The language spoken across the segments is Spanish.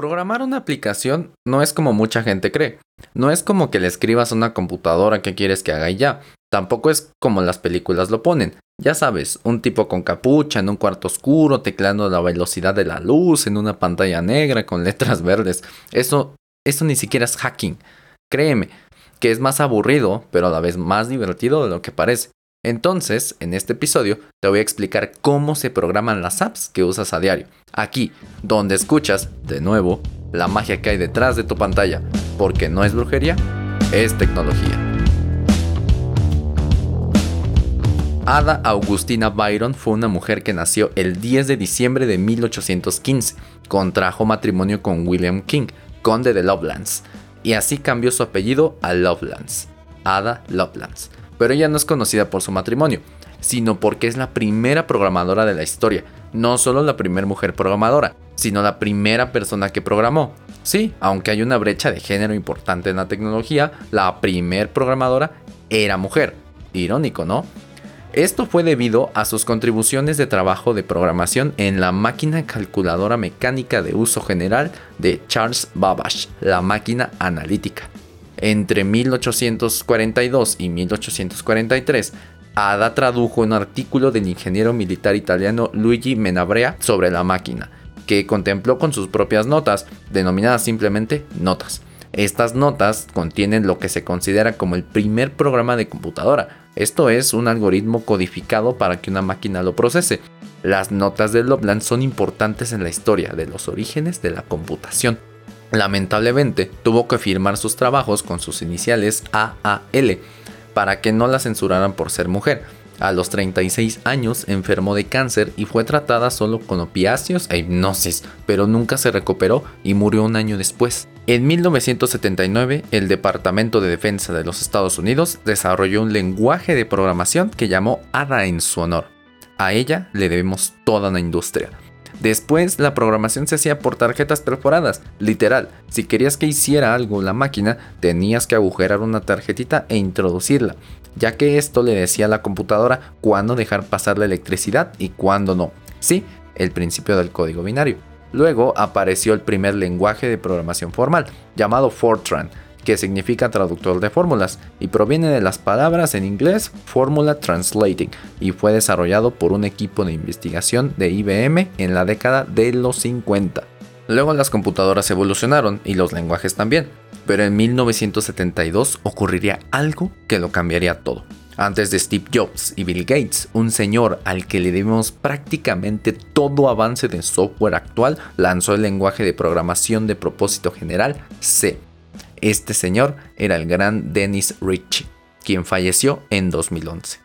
Programar una aplicación no es como mucha gente cree. No es como que le escribas a una computadora que quieres que haga y ya. Tampoco es como las películas lo ponen. Ya sabes, un tipo con capucha en un cuarto oscuro, teclando la velocidad de la luz en una pantalla negra con letras verdes. Eso, eso ni siquiera es hacking. Créeme, que es más aburrido, pero a la vez más divertido de lo que parece. Entonces, en este episodio te voy a explicar cómo se programan las apps que usas a diario. Aquí, donde escuchas, de nuevo, la magia que hay detrás de tu pantalla. Porque no es brujería, es tecnología. Ada Augustina Byron fue una mujer que nació el 10 de diciembre de 1815. Contrajo matrimonio con William King, conde de Lovelands, y así cambió su apellido a Lovelands. Ada Lovelands pero ella no es conocida por su matrimonio, sino porque es la primera programadora de la historia. No solo la primera mujer programadora, sino la primera persona que programó. Sí, aunque hay una brecha de género importante en la tecnología, la primer programadora era mujer. Irónico, ¿no? Esto fue debido a sus contribuciones de trabajo de programación en la máquina calculadora mecánica de uso general de Charles Babbage, la máquina analítica. Entre 1842 y 1843, Ada tradujo un artículo del ingeniero militar italiano Luigi Menabrea sobre la máquina, que contempló con sus propias notas, denominadas simplemente notas. Estas notas contienen lo que se considera como el primer programa de computadora, esto es un algoritmo codificado para que una máquina lo procese. Las notas de Loveland son importantes en la historia de los orígenes de la computación. Lamentablemente, tuvo que firmar sus trabajos con sus iniciales AAL para que no la censuraran por ser mujer. A los 36 años enfermó de cáncer y fue tratada solo con opiáceos e hipnosis, pero nunca se recuperó y murió un año después. En 1979, el Departamento de Defensa de los Estados Unidos desarrolló un lenguaje de programación que llamó ADA en su honor. A ella le debemos toda una industria. Después la programación se hacía por tarjetas perforadas, literal. Si querías que hiciera algo la máquina, tenías que agujerar una tarjetita e introducirla, ya que esto le decía a la computadora cuándo dejar pasar la electricidad y cuándo no. Sí, el principio del código binario. Luego apareció el primer lenguaje de programación formal, llamado Fortran, que significa traductor de fórmulas y proviene de las palabras en inglés Formula Translating y fue desarrollado por un equipo de investigación de IBM en la década de los 50. Luego las computadoras evolucionaron y los lenguajes también, pero en 1972 ocurriría algo que lo cambiaría todo. Antes de Steve Jobs y Bill Gates, un señor al que le debemos prácticamente todo avance de software actual lanzó el lenguaje de programación de propósito general C este señor era el gran Dennis Ritchie, quien falleció en 2011.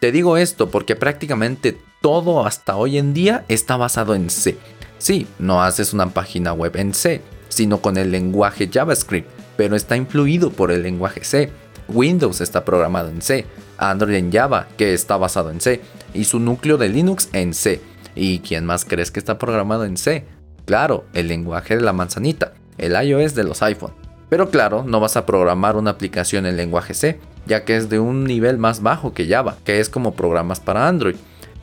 Te digo esto porque prácticamente todo hasta hoy en día está basado en C. Sí, no haces una página web en C, sino con el lenguaje JavaScript, pero está influido por el lenguaje C. Windows está programado en C, Android en Java, que está basado en C, y su núcleo de Linux en C. ¿Y quién más crees que está programado en C? Claro, el lenguaje de la manzanita, el iOS de los iPhone. Pero claro, no vas a programar una aplicación en lenguaje C, ya que es de un nivel más bajo que Java, que es como programas para Android.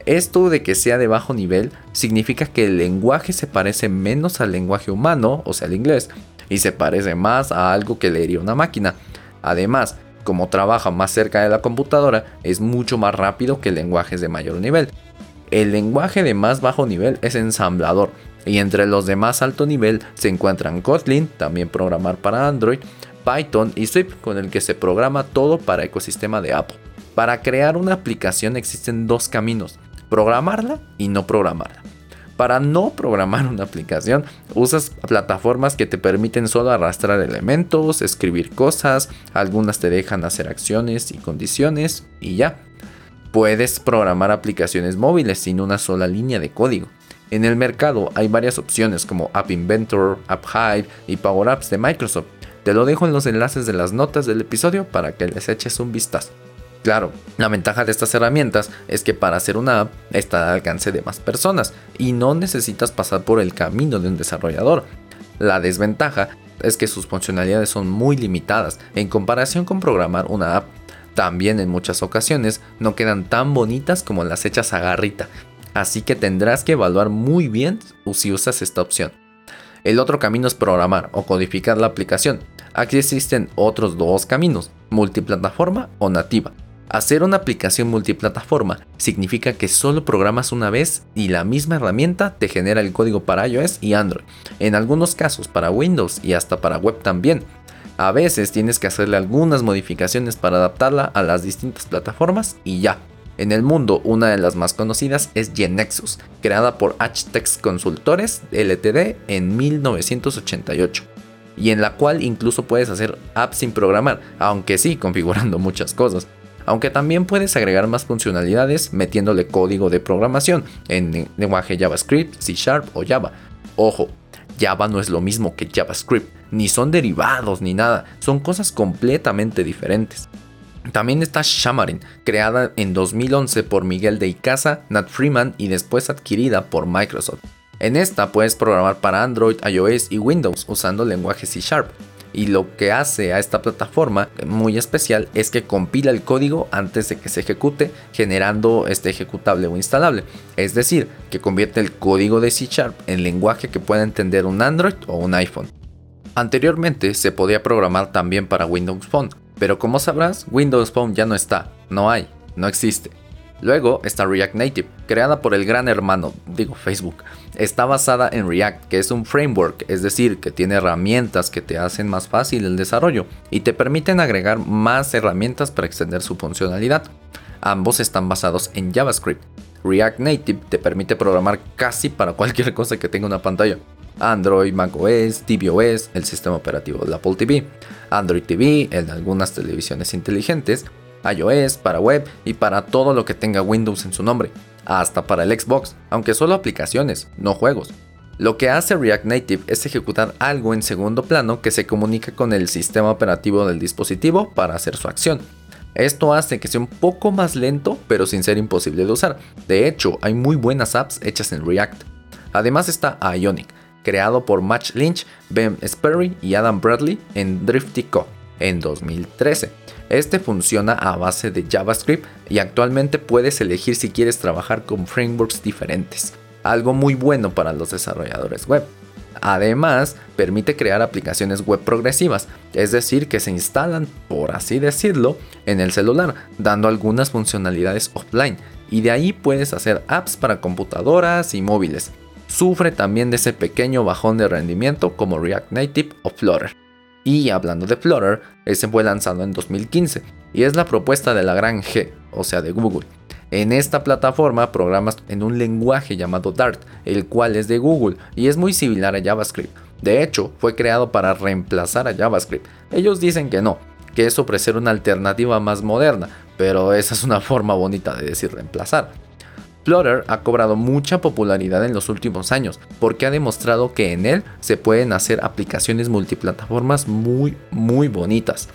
Esto de que sea de bajo nivel significa que el lenguaje se parece menos al lenguaje humano, o sea, el inglés, y se parece más a algo que leería una máquina. Además, como trabaja más cerca de la computadora, es mucho más rápido que lenguajes de mayor nivel. El lenguaje de más bajo nivel es ensamblador, y entre los de más alto nivel se encuentran Kotlin, también programar para Android, Python y Swift, con el que se programa todo para ecosistema de Apple. Para crear una aplicación existen dos caminos, programarla y no programarla. Para no programar una aplicación, usas plataformas que te permiten solo arrastrar elementos, escribir cosas, algunas te dejan hacer acciones y condiciones y ya. Puedes programar aplicaciones móviles sin una sola línea de código. En el mercado hay varias opciones como App Inventor, App Hive y Power Apps de Microsoft. Te lo dejo en los enlaces de las notas del episodio para que les eches un vistazo. Claro, la ventaja de estas herramientas es que para hacer una app está al alcance de más personas y no necesitas pasar por el camino de un desarrollador. La desventaja es que sus funcionalidades son muy limitadas en comparación con programar una app. También en muchas ocasiones no quedan tan bonitas como las hechas a garrita así que tendrás que evaluar muy bien si usas esta opción. El otro camino es programar o codificar la aplicación. Aquí existen otros dos caminos, multiplataforma o nativa. Hacer una aplicación multiplataforma significa que solo programas una vez y la misma herramienta te genera el código para iOS y Android. En algunos casos para Windows y hasta para web también. A veces tienes que hacerle algunas modificaciones para adaptarla a las distintas plataformas y ya. En el mundo, una de las más conocidas es GeneXus, creada por HTEX Consultores LTD en 1988, y en la cual incluso puedes hacer apps sin programar, aunque sí configurando muchas cosas. Aunque también puedes agregar más funcionalidades metiéndole código de programación en lenguaje JavaScript, C Sharp o Java. Ojo, Java no es lo mismo que JavaScript, ni son derivados ni nada, son cosas completamente diferentes. También está Xamarin, creada en 2011 por Miguel de Icaza, Nat Freeman y después adquirida por Microsoft. En esta puedes programar para Android, iOS y Windows usando lenguaje C Sharp. Y lo que hace a esta plataforma muy especial es que compila el código antes de que se ejecute, generando este ejecutable o instalable. Es decir, que convierte el código de C Sharp en lenguaje que pueda entender un Android o un iPhone. Anteriormente se podía programar también para Windows Phone, pero como sabrás, Windows Phone ya no está, no hay, no existe. Luego está React Native, creada por el gran hermano, digo Facebook. Está basada en React, que es un framework, es decir, que tiene herramientas que te hacen más fácil el desarrollo y te permiten agregar más herramientas para extender su funcionalidad. Ambos están basados en JavaScript. React Native te permite programar casi para cualquier cosa que tenga una pantalla. Android, macOS, tvOS, el sistema operativo del Apple TV, Android TV, en algunas televisiones inteligentes, iOS, para web y para todo lo que tenga Windows en su nombre, hasta para el Xbox, aunque solo aplicaciones, no juegos. Lo que hace React Native es ejecutar algo en segundo plano que se comunica con el sistema operativo del dispositivo para hacer su acción. Esto hace que sea un poco más lento, pero sin ser imposible de usar. De hecho, hay muy buenas apps hechas en React. Además está Ionic, creado por Matt Lynch, Ben Sperry y Adam Bradley en Driftico en 2013. Este funciona a base de JavaScript y actualmente puedes elegir si quieres trabajar con frameworks diferentes, algo muy bueno para los desarrolladores web. Además, permite crear aplicaciones web progresivas, es decir, que se instalan, por así decirlo, en el celular, dando algunas funcionalidades offline, y de ahí puedes hacer apps para computadoras y móviles. Sufre también de ese pequeño bajón de rendimiento como React Native o Flutter. Y hablando de Flutter, ese fue lanzado en 2015 y es la propuesta de la gran G, o sea de Google. En esta plataforma programas en un lenguaje llamado Dart, el cual es de Google y es muy similar a JavaScript. De hecho, fue creado para reemplazar a JavaScript. Ellos dicen que no, que es ofrecer una alternativa más moderna, pero esa es una forma bonita de decir reemplazar. Flutter ha cobrado mucha popularidad en los últimos años porque ha demostrado que en él se pueden hacer aplicaciones multiplataformas muy muy bonitas.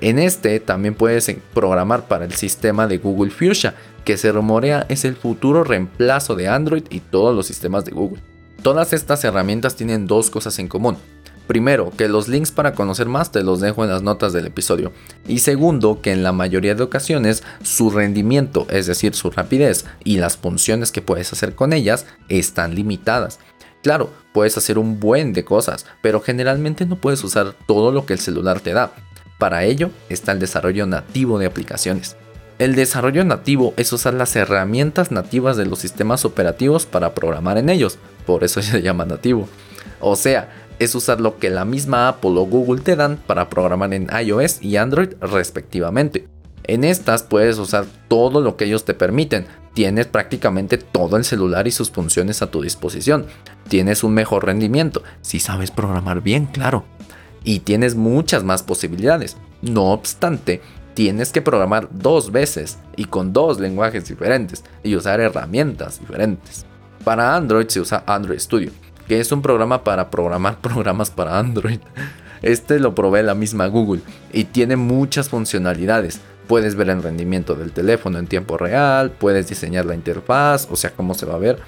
En este también puedes programar para el sistema de Google Fuchsia, que se rumorea es el futuro reemplazo de Android y todos los sistemas de Google. Todas estas herramientas tienen dos cosas en común. Primero, que los links para conocer más te los dejo en las notas del episodio. Y segundo, que en la mayoría de ocasiones su rendimiento, es decir, su rapidez y las funciones que puedes hacer con ellas están limitadas. Claro, puedes hacer un buen de cosas, pero generalmente no puedes usar todo lo que el celular te da. Para ello está el desarrollo nativo de aplicaciones. El desarrollo nativo es usar las herramientas nativas de los sistemas operativos para programar en ellos, por eso se llama nativo. O sea, es usar lo que la misma Apple o Google te dan para programar en iOS y Android respectivamente. En estas puedes usar todo lo que ellos te permiten. Tienes prácticamente todo el celular y sus funciones a tu disposición. Tienes un mejor rendimiento, si sabes programar bien, claro. Y tienes muchas más posibilidades. No obstante, tienes que programar dos veces y con dos lenguajes diferentes y usar herramientas diferentes. Para Android se usa Android Studio que es un programa para programar programas para Android. Este lo provee la misma Google y tiene muchas funcionalidades. Puedes ver el rendimiento del teléfono en tiempo real, puedes diseñar la interfaz, o sea, cómo se va a ver.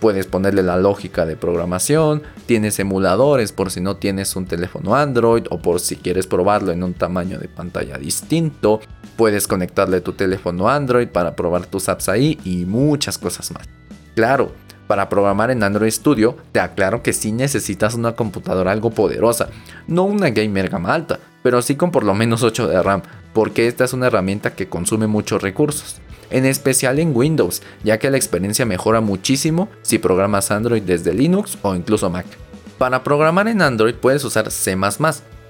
Puedes ponerle la lógica de programación, tienes emuladores por si no tienes un teléfono Android o por si quieres probarlo en un tamaño de pantalla distinto. Puedes conectarle tu teléfono Android para probar tus apps ahí y muchas cosas más. Claro, Para programar en Android Studio, te aclaro que sí necesitas una computadora algo poderosa, no una gamer gama alta, pero sí con por lo menos 8 de RAM, porque esta es una herramienta que consume muchos recursos, en especial en Windows, ya que la experiencia mejora muchísimo si programas Android desde Linux o incluso Mac. Para programar en Android puedes usar C++,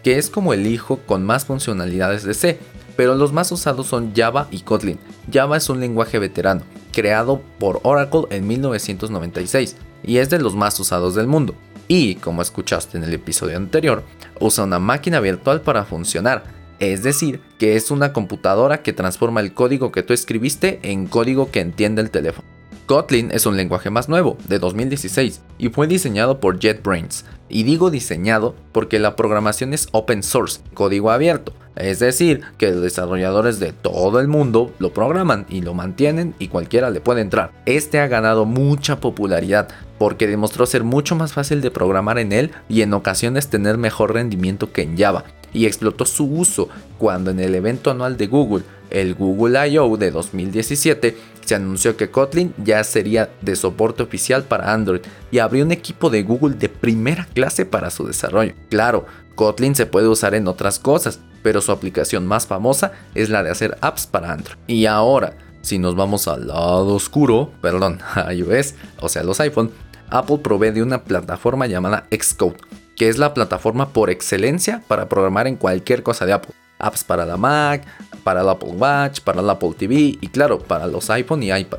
que es como el hijo con más funcionalidades de C, pero los más usados son Java y Kotlin. Java es un lenguaje veterano, creado por Oracle en 1996, y es de los más usados del mundo. Y, como escuchaste en el episodio anterior, usa una máquina virtual para funcionar, es decir, que es una computadora que transforma el código que tú escribiste en código que entiende el teléfono. Kotlin es un lenguaje más nuevo, de 2016, y fue diseñado por JetBrains. Y digo diseñado porque la programación es open source, código abierto, es decir, que los desarrolladores de todo el mundo lo programan y lo mantienen y cualquiera le puede entrar. Este ha ganado mucha popularidad porque demostró ser mucho más fácil de programar en él y en ocasiones tener mejor rendimiento que en Java. Y explotó su uso cuando en el evento anual de Google, el Google I.O. de 2017, se anunció que Kotlin ya sería de soporte oficial para Android y abrió un equipo de Google de primera clase para su desarrollo. Claro, Kotlin se puede usar en otras cosas, pero su aplicación más famosa es la de hacer apps para Android. Y ahora, si nos vamos al lado oscuro, perdón, a iOS, o sea, los iPhone, Apple provee de una plataforma llamada Xcode, que es la plataforma por excelencia para programar en cualquier cosa de Apple. Apps para la Mac, para el Apple Watch, para el Apple TV y claro, para los iPhone y iPad.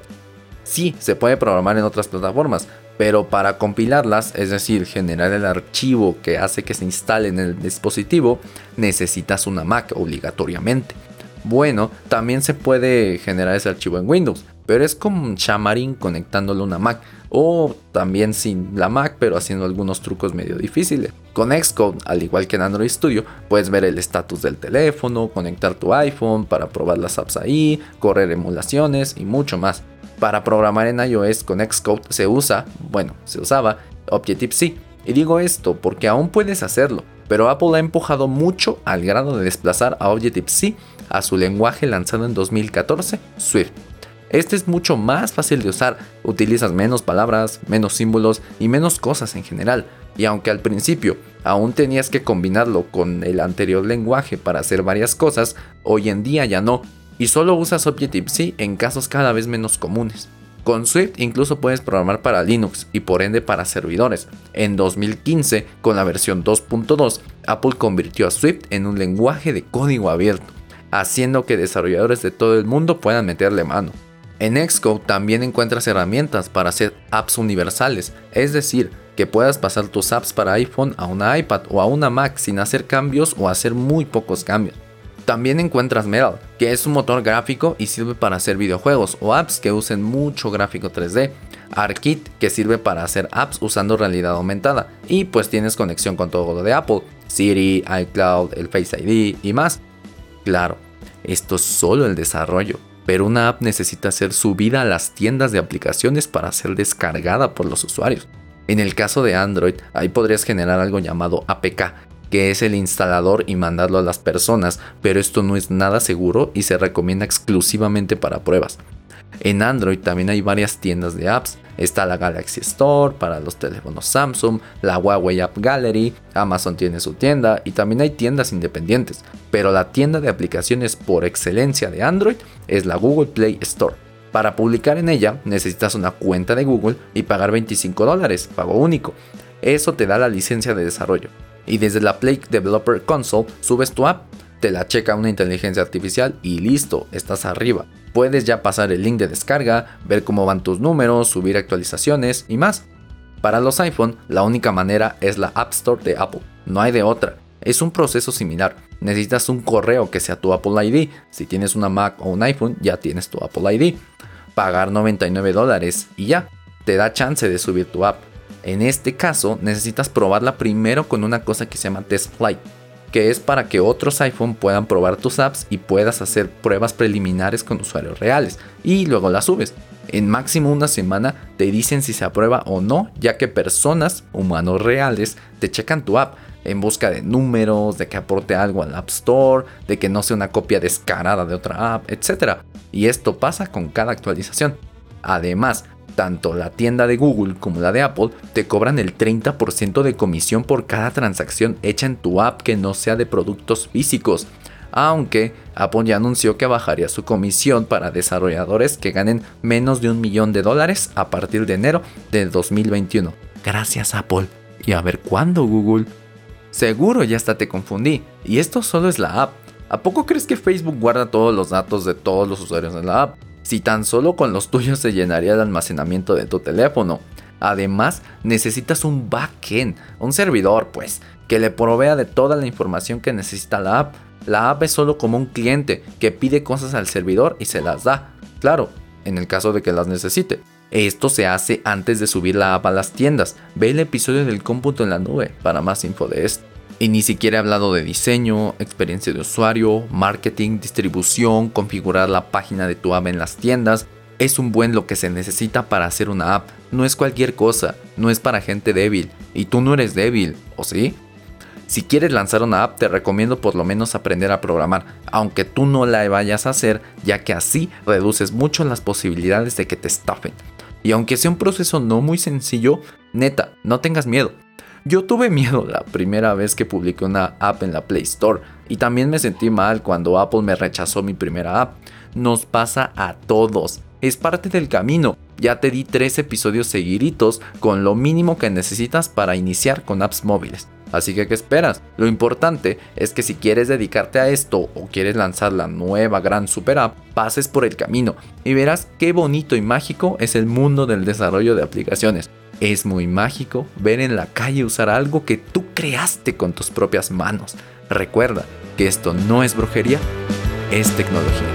Sí, se puede programar en otras plataformas, pero para compilarlas, es decir, generar el archivo que hace que se instale en el dispositivo, necesitas una Mac obligatoriamente. Bueno, también se puede generar ese archivo en Windows, pero es como un chamarín conectándolo a una Mac, o también sin la Mac, pero haciendo algunos trucos medio difíciles. Con Xcode, al igual que en Android Studio, puedes ver el estatus del teléfono, conectar tu iPhone para probar las apps ahí, correr emulaciones y mucho más. Para programar en iOS con Xcode se usa, bueno, se usaba Objective-C. Y digo esto porque aún puedes hacerlo, pero Apple ha empujado mucho al grado de desplazar a Objective-C a su lenguaje lanzado en 2014, Swift. Este es mucho más fácil de usar, utilizas menos palabras, menos símbolos y menos cosas en general. Y aunque al principio aún tenías que combinarlo con el anterior lenguaje para hacer varias cosas, hoy en día ya no, y solo usas Objective-C en casos cada vez menos comunes. Con Swift incluso puedes programar para Linux y por ende para servidores. En 2015, con la versión 2.2, Apple convirtió a Swift en un lenguaje de código abierto, haciendo que desarrolladores de todo el mundo puedan meterle mano. En Xcode también encuentras herramientas para hacer apps universales, es decir, que puedas pasar tus apps para iPhone a una iPad o a una Mac sin hacer cambios o hacer muy pocos cambios. También encuentras Metal, que es un motor gráfico y sirve para hacer videojuegos o apps que usen mucho gráfico 3D. ARKit, que sirve para hacer apps usando realidad aumentada. Y pues tienes conexión con todo lo de Apple, Siri, iCloud, el Face ID y más. Claro, esto es solo el desarrollo, pero una app necesita ser subida a las tiendas de aplicaciones para ser descargada por los usuarios. En el caso de Android, ahí podrías generar algo llamado APK, que es el instalador y mandarlo a las personas, pero esto no es nada seguro y se recomienda exclusivamente para pruebas. En Android también hay varias tiendas de apps. Está la Galaxy Store para los teléfonos Samsung, la Huawei App Gallery, Amazon tiene su tienda y también hay tiendas independientes. Pero la tienda de aplicaciones por excelencia de Android es la Google Play Store. Para publicar en ella necesitas una cuenta de Google y pagar 25 dólares, pago único. Eso te da la licencia de desarrollo y desde la Play Developer Console subes tu app, te la checa una inteligencia artificial y listo, estás arriba. Puedes ya pasar el link de descarga, ver cómo van tus números, subir actualizaciones y más. Para los iPhone, la única manera es la App Store de Apple, no hay de otra. Es un proceso similar. Necesitas un correo que sea tu Apple ID. Si tienes una Mac o un iPhone, ya tienes tu Apple ID. Pagar 99 dólares y ya. Te da chance de subir tu app. En este caso, necesitas probarla primero con una cosa que se llama Test Flight, que es para que otros iPhone puedan probar tus apps y puedas hacer pruebas preliminares con usuarios reales y luego las subes. En máximo una semana te dicen si se aprueba o no, ya que personas, humanos reales, te checan tu app en busca de números, de que aporte algo al App Store, de que no sea una copia descarada de otra app, etc. Y esto pasa con cada actualización. Además, tanto la tienda de Google como la de Apple te cobran el 30% de comisión por cada transacción hecha en tu app que no sea de productos físicos. Aunque Apple ya anunció que bajaría su comisión para desarrolladores que ganen menos de un millón de dólares a partir de enero de 2021. Gracias Apple. Y a ver cuándo Google. Seguro ya hasta te confundí. Y esto solo es la app. ¿A poco crees que Facebook guarda todos los datos de todos los usuarios de la app? Si tan solo con los tuyos se llenaría el almacenamiento de tu teléfono. Además, necesitas un backend, un servidor pues, que le provea de toda la información que necesita la app. La app es solo como un cliente que pide cosas al servidor y se las da. Claro, en el caso de que las necesite. Esto se hace antes de subir la app a las tiendas. Ve el episodio del cómputo en la nube para más info de esto. Y ni siquiera he hablado de diseño, experiencia de usuario, marketing, distribución, configurar la página de tu app en las tiendas. Es un buen lo que se necesita para hacer una app. No es cualquier cosa, no es para gente débil. Y tú no eres débil, ¿o sí? Si quieres lanzar una app, te recomiendo por lo menos aprender a programar, aunque tú no la vayas a hacer, ya que así reduces mucho las posibilidades de que te estafen. Y aunque sea un proceso no muy sencillo, neta, no tengas miedo. Yo tuve miedo la primera vez que publiqué una app en la Play Store y también me sentí mal cuando Apple me rechazó mi primera app. Nos pasa a todos, es parte del camino. Ya te di tres episodios seguiditos con lo mínimo que necesitas para iniciar con apps móviles. Así que, ¿qué esperas? Lo importante es que si quieres dedicarte a esto o quieres lanzar la nueva gran super app, pases por el camino y verás qué bonito y mágico es el mundo del desarrollo de aplicaciones. Es muy mágico ver en la calle usar algo que tú creaste con tus propias manos. Recuerda que esto no es brujería, es tecnología.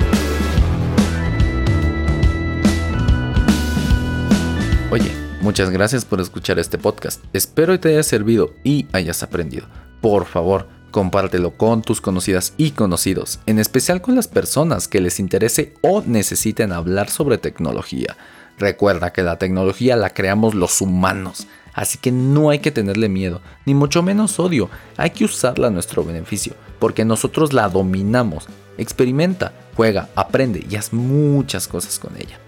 Oye, muchas gracias por escuchar este podcast. Espero que te haya servido y hayas aprendido. Por favor, compártelo con tus conocidas y conocidos, en especial con las personas que les interese o necesiten hablar sobre tecnología. Recuerda que la tecnología la creamos los humanos, así que no hay que tenerle miedo, ni mucho menos odio, hay que usarla a nuestro beneficio, porque nosotros la dominamos. Experimenta, juega, aprende y haz muchas cosas con ella.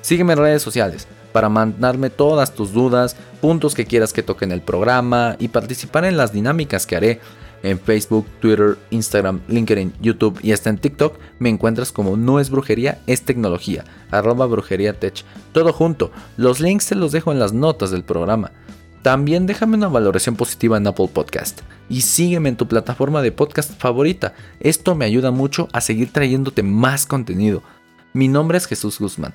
Sígueme en redes sociales para mandarme todas tus dudas, puntos que quieras que toque en el programa y participar en las dinámicas que haré en Facebook, Twitter, Instagram, LinkedIn, YouTube y hasta en TikTok me encuentras como No es brujería, es tecnología, arroba brujería tech. Todo junto, los links te los dejo en las notas del programa. También déjame una valoración positiva en Apple Podcast y sígueme en tu plataforma de podcast favorita. Esto me ayuda mucho a seguir trayéndote más contenido. Mi nombre es Jesús Guzmán,